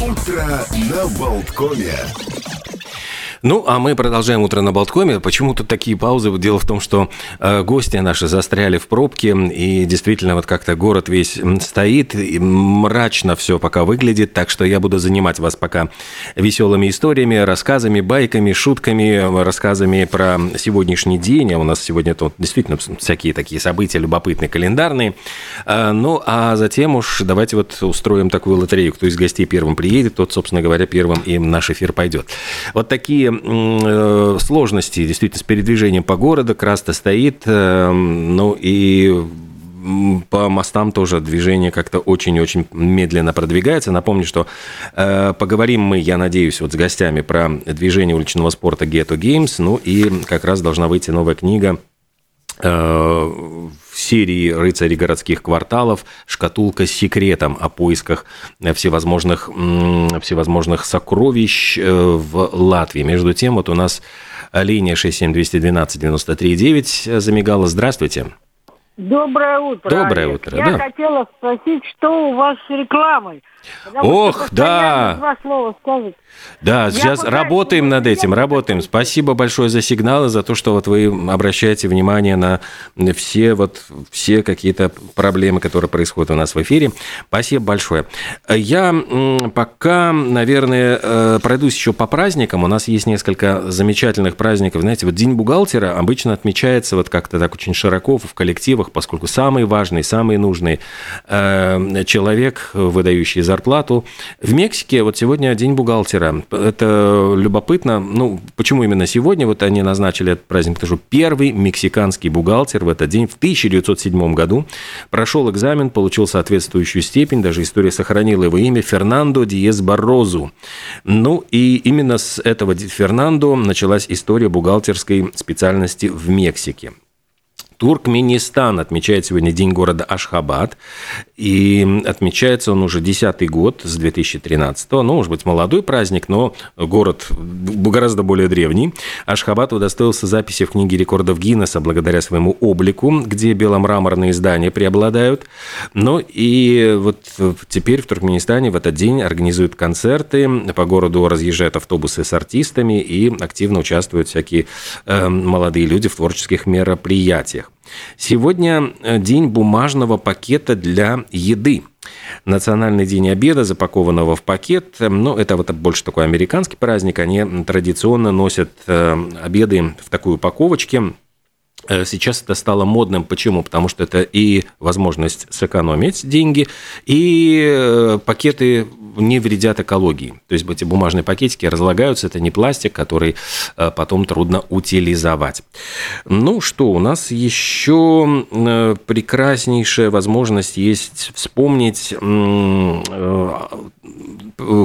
Утро на Болткоме. Ну, а мы продолжаем утро на Болткоме. Почему тут такие паузы? Дело в том, что э, гости наши застряли в пробке, и действительно вот как-то город весь стоит, и мрачно все пока выглядит, так что я буду занимать вас пока веселыми историями, рассказами, байками, шутками, рассказами про сегодняшний день. А у нас сегодня тут действительно всякие такие события любопытные, календарные. Э, ну, а затем уж давайте вот устроим такую лотерею. Кто из гостей первым приедет, тот, собственно говоря, первым и наш эфир пойдет. Вот такие э, сложности действительно с передвижением по городу. Краста стоит, э, ну и по мостам тоже движение как-то очень-очень медленно продвигается. Напомню, что э, поговорим мы, я надеюсь, вот с гостями про движение уличного спорта Ghetto Games. Ну и как раз должна выйти новая книга э, серии «Рыцари городских кварталов» «Шкатулка с секретом» о поисках всевозможных, всевозможных сокровищ э, в Латвии. Между тем, вот у нас линия 67212-93-9 замигала. Здравствуйте. Доброе утро. Доброе Олег. утро, Я да. хотела спросить, что у вас с рекламой? Потому Ох, да. Два слова скажет. Да, Я сейчас пытаюсь работаем над этим, работаем. Спасибо большое за сигналы, за то, что вот вы обращаете внимание на все вот все какие-то проблемы, которые происходят у нас в эфире. Спасибо большое. Я пока, наверное, э, пройдусь еще по праздникам. У нас есть несколько замечательных праздников. Знаете, вот День бухгалтера обычно отмечается вот как-то так очень широко в коллективах, поскольку самый важный, самый нужный э, человек, выдающий зарплату. В Мексике вот сегодня День бухгалтера. Это любопытно. Ну, почему именно сегодня? Вот они назначили этот праздник, потому что первый мексиканский бухгалтер в этот день в 1907 году прошел экзамен, получил соответствующую степень, даже история сохранила его имя, Фернандо Диез Баррозу. Ну, и именно с этого Фернандо началась история бухгалтерской специальности в Мексике. Туркменистан отмечает сегодня День города Ашхабад. И отмечается он уже десятый год с 2013 Ну, может быть, молодой праздник, но город гораздо более древний. Ашхабад удостоился записи в книге рекордов Гиннесса благодаря своему облику, где беломраморные здания преобладают. Ну и вот теперь в Туркменистане в этот день организуют концерты, по городу разъезжают автобусы с артистами и активно участвуют всякие э, молодые люди в творческих мероприятиях. Сегодня э, день бумажного пакета для еды. Национальный день обеда, запакованного в пакет. Ну, это вот больше такой американский праздник. Они традиционно носят э, обеды в такой упаковочке. Э, Сейчас это стало модным. Почему? Потому что это и возможность сэкономить деньги, и пакеты не вредят экологии. То есть эти бумажные пакетики разлагаются, это не пластик, который э, потом трудно утилизовать. Ну что, у нас еще э, прекраснейшая возможность есть вспомнить э,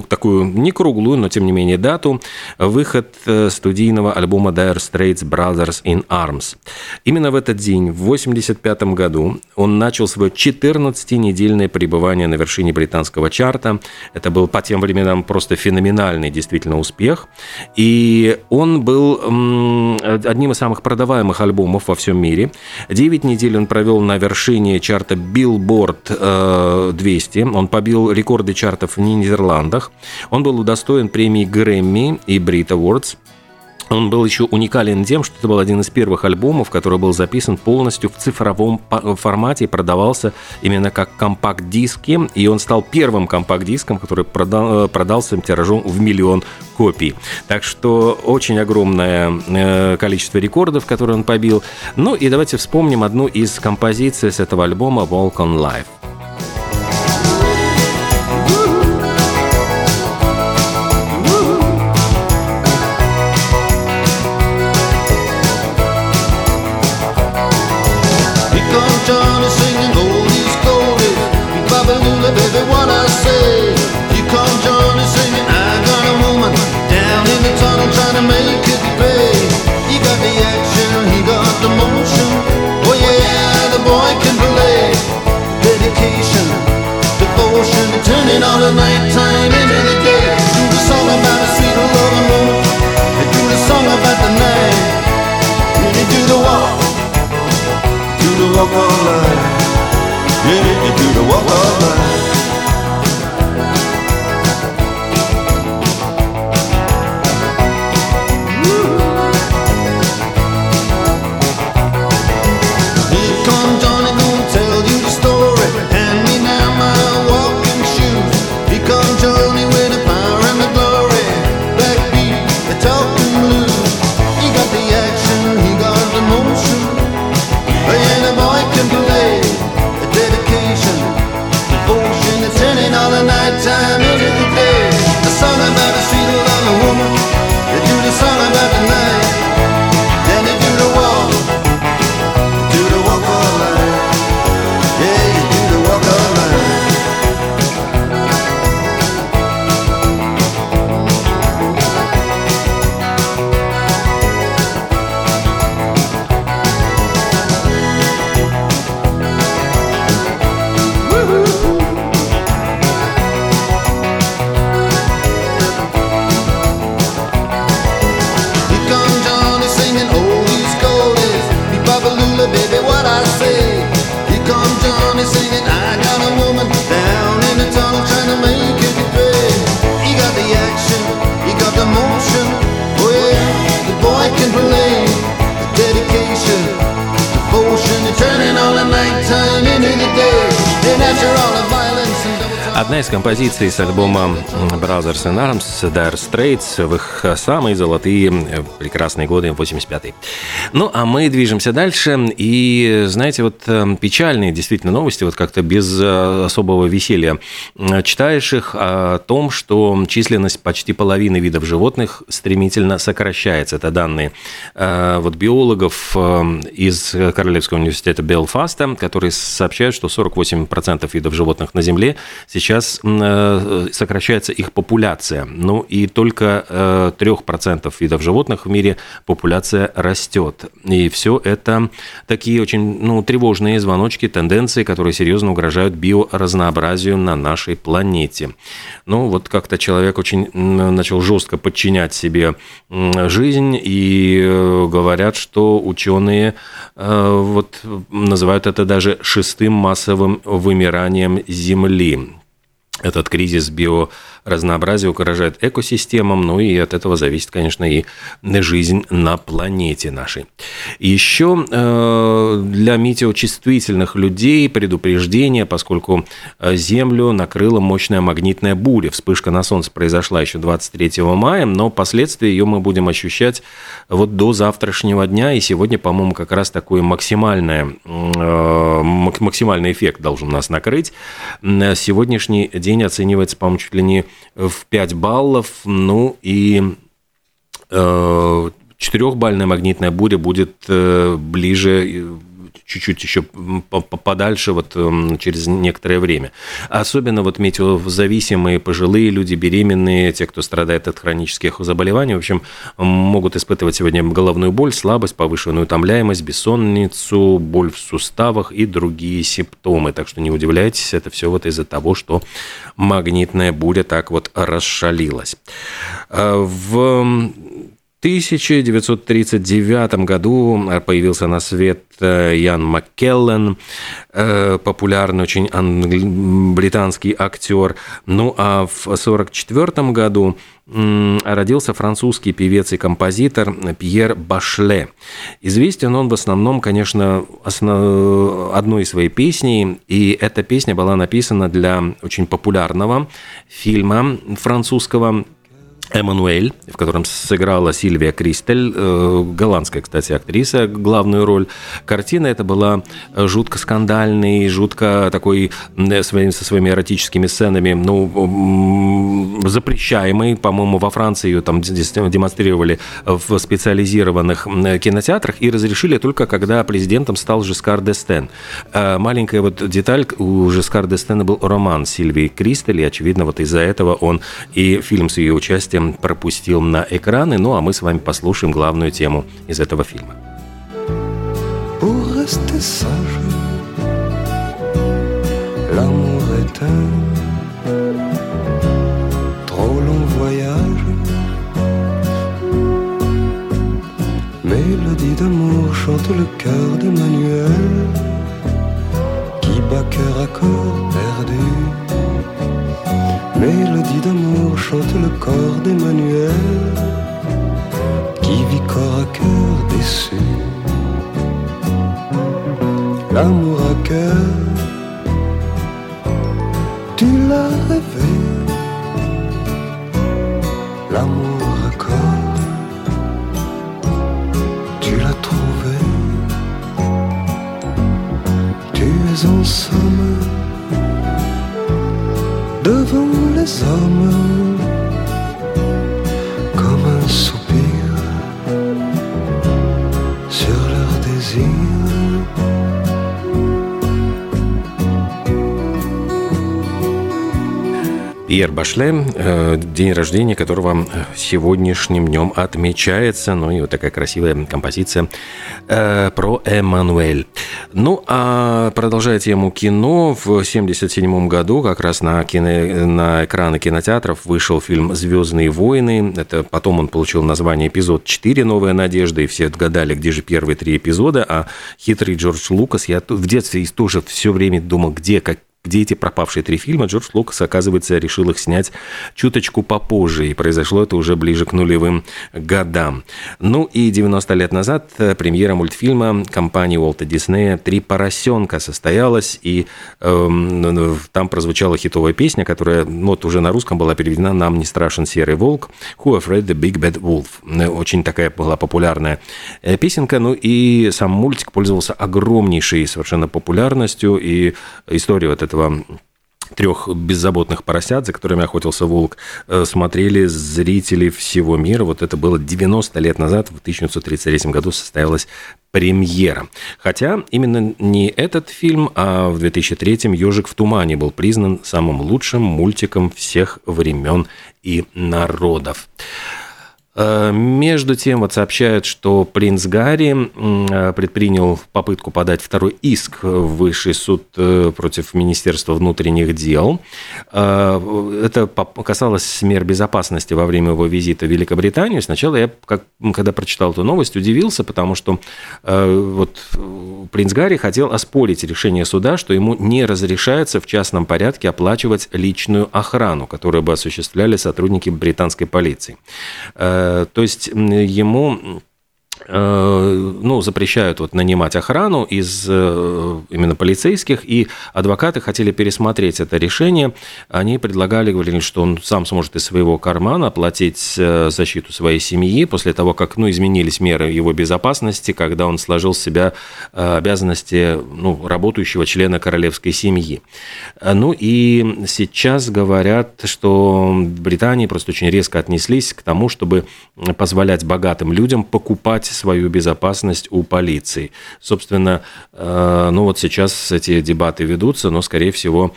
такую не круглую, но тем не менее дату, выход студийного альбома Dire Straits Brothers in Arms. Именно в этот день, в 1985 году, он начал свое 14-недельное пребывание на вершине британского чарта. Это был по тем временам просто феноменальный действительно успех. И он был м, одним из самых продаваемых альбомов во всем мире. 9 недель он провел на вершине чарта Billboard э, 200. Он побил рекорды чартов в Нидерландах. Он был удостоен премии Грэмми и Brit Awards. Он был еще уникален тем, что это был один из первых альбомов, который был записан полностью в цифровом формате и продавался именно как компакт-диски. И он стал первым компакт-диском, который продал, э, продался тиражом в миллион копий. Так что очень огромное э, количество рекордов, которые он побил. Ну и давайте вспомним одну из композиций с этого альбома «Walk on Life». Walk of life. Yeah, you do the walk of life. After all of Одна из композиций с альбома Brothers in Arms Dire Straits в их самые золотые э, прекрасные годы 85-й. Ну, а мы движемся дальше. И, знаете, вот э, печальные действительно новости, вот как-то без э, особого веселья. Читаешь их о том, что численность почти половины видов животных стремительно сокращается. Это данные вот биологов из Королевского университета Белфаста, которые сообщают, что 48% видов животных на Земле сейчас сейчас э, сокращается их популяция. Ну и только 3% э, видов животных в мире популяция растет. И все это такие очень ну, тревожные звоночки, тенденции, которые серьезно угрожают биоразнообразию на нашей планете. Ну вот как-то человек очень начал жестко подчинять себе жизнь и э, говорят, что ученые вот называют это даже шестым массовым вымиранием Земли этот кризис биоразнообразия угрожает экосистемам, ну и от этого зависит, конечно, и жизнь на планете нашей. Еще э, для метеочувствительных людей предупреждение, поскольку э, Землю накрыла мощная магнитная буря. Вспышка на Солнце произошла еще 23 мая, но последствия ее мы будем ощущать вот до завтрашнего дня, и сегодня, по-моему, как раз такой максимальный, э, максимальный эффект должен нас накрыть. Сегодняшний день оценивается, по-моему, чуть ли не в 5 баллов. Ну и э, четырехбальная магнитная буря будет э, ближе чуть-чуть еще подальше вот эм, через некоторое время. Особенно вот метеозависимые пожилые люди, беременные, те, кто страдает от хронических заболеваний, в общем, могут испытывать сегодня головную боль, слабость, повышенную утомляемость, бессонницу, боль в суставах и другие симптомы. Так что не удивляйтесь, это все вот из-за того, что магнитная буря так вот расшалилась. А в 1939 году появился на свет э, Ян Маккеллен, э, популярный очень британский актер. Ну а в 1944 году родился французский певец и композитор Пьер Башле. Известен он в основном, конечно, основ... одной своей песней, и эта песня была написана для очень популярного фильма французского Эммануэль, в котором сыграла Сильвия Кристель, э, голландская, кстати, актриса, главную роль. Картина эта была жутко скандальной, жутко такой со своими эротическими сценами, ну, запрещаемой. По-моему, во Франции ее там демонстрировали в специализированных кинотеатрах и разрешили только когда президентом стал Жескар Дестен. Э, маленькая вот деталь, у Жескар Дестена был роман Сильвии Кристель, и, очевидно, вот из-за этого он и фильм с ее участием удовольствием пропустил на экраны. Ну а мы с вами послушаем главную тему из этого фильма. Mélodie d'amour chante le cœur d'Emmanuel qui bat cœur à corps. Mélodie d'amour chante le corps d'Emmanuel qui vit corps à cœur déçu. L'amour à cœur, tu l'as rêvé. L'amour à corps, tu l'as trouvé. Tu es en somme devant les hommes Пьер Башле, э, день рождения которого сегодняшним днем отмечается. Ну и вот такая красивая композиция э, про Эммануэль. Ну, а продолжая тему кино, в 1977 году как раз на, кино, на экраны кинотеатров вышел фильм «Звездные войны». Это потом он получил название «Эпизод 4. Новая надежда», и все отгадали, где же первые три эпизода. А хитрый Джордж Лукас, я в детстве тоже все время думал, где, как, где эти пропавшие три фильма, Джордж Лукас, оказывается, решил их снять чуточку попозже, и произошло это уже ближе к нулевым годам. Ну и 90 лет назад э, премьера мультфильма компании Уолта Диснея «Три поросенка» состоялась, и э, там прозвучала хитовая песня, которая ну, вот уже на русском была переведена «Нам не страшен серый волк», «Who afraid the big bad wolf». Э, очень такая была популярная э, песенка, ну и сам мультик пользовался огромнейшей совершенно популярностью, и история вот этого трех беззаботных поросят, за которыми охотился волк, э, смотрели зрители всего мира. Вот это было 90 лет назад, в 1933 году состоялась премьера. Хотя именно не этот фильм, а в 2003-м «Ежик в тумане» был признан самым лучшим мультиком всех времен и народов. Э, между тем, вот сообщают, что принц Гарри э, предпринял попытку подать второй иск в высший суд э, против Министерства внутренних дел. Это касалось мер безопасности во время его визита в Великобританию. Сначала я, как, когда прочитал эту новость, удивился, потому что вот принц Гарри хотел оспорить решение суда, что ему не разрешается в частном порядке оплачивать личную охрану, которую бы осуществляли сотрудники британской полиции. То есть ему Э, ну, запрещают вот нанимать охрану из э, именно полицейских, и адвокаты хотели пересмотреть это решение. Они предлагали, говорили, что он сам сможет из своего кармана оплатить э, защиту своей семьи после того, как ну, изменились меры его безопасности, когда он сложил в себя обязанности ну, работающего члена королевской семьи. Ну и сейчас говорят, что в Британии просто очень резко отнеслись к тому, чтобы позволять богатым людям покупать свою безопасность у полиции. Собственно, э, ну вот сейчас эти дебаты ведутся, но, скорее всего,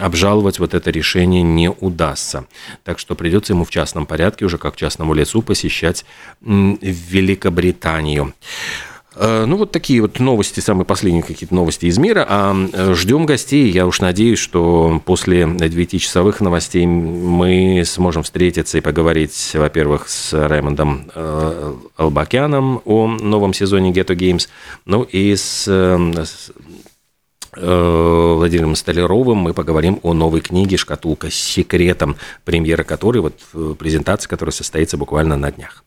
обжаловать вот это решение не удастся. Так что придется ему в частном порядке, уже как частному лицу, посещать Великобританию. Э, ну, вот такие вот новости, самые последние какие-то новости из мира. А э, ждем гостей. Я уж надеюсь, что после девятичасовых новостей мы сможем встретиться и поговорить, во-первых, с Раймондом э, Албакяном о новом сезоне Ghetto Games, ну и с, с Владимиром Столяровым мы поговорим о новой книге «Шкатулка с секретом», премьера которой, вот презентация которой состоится буквально на днях.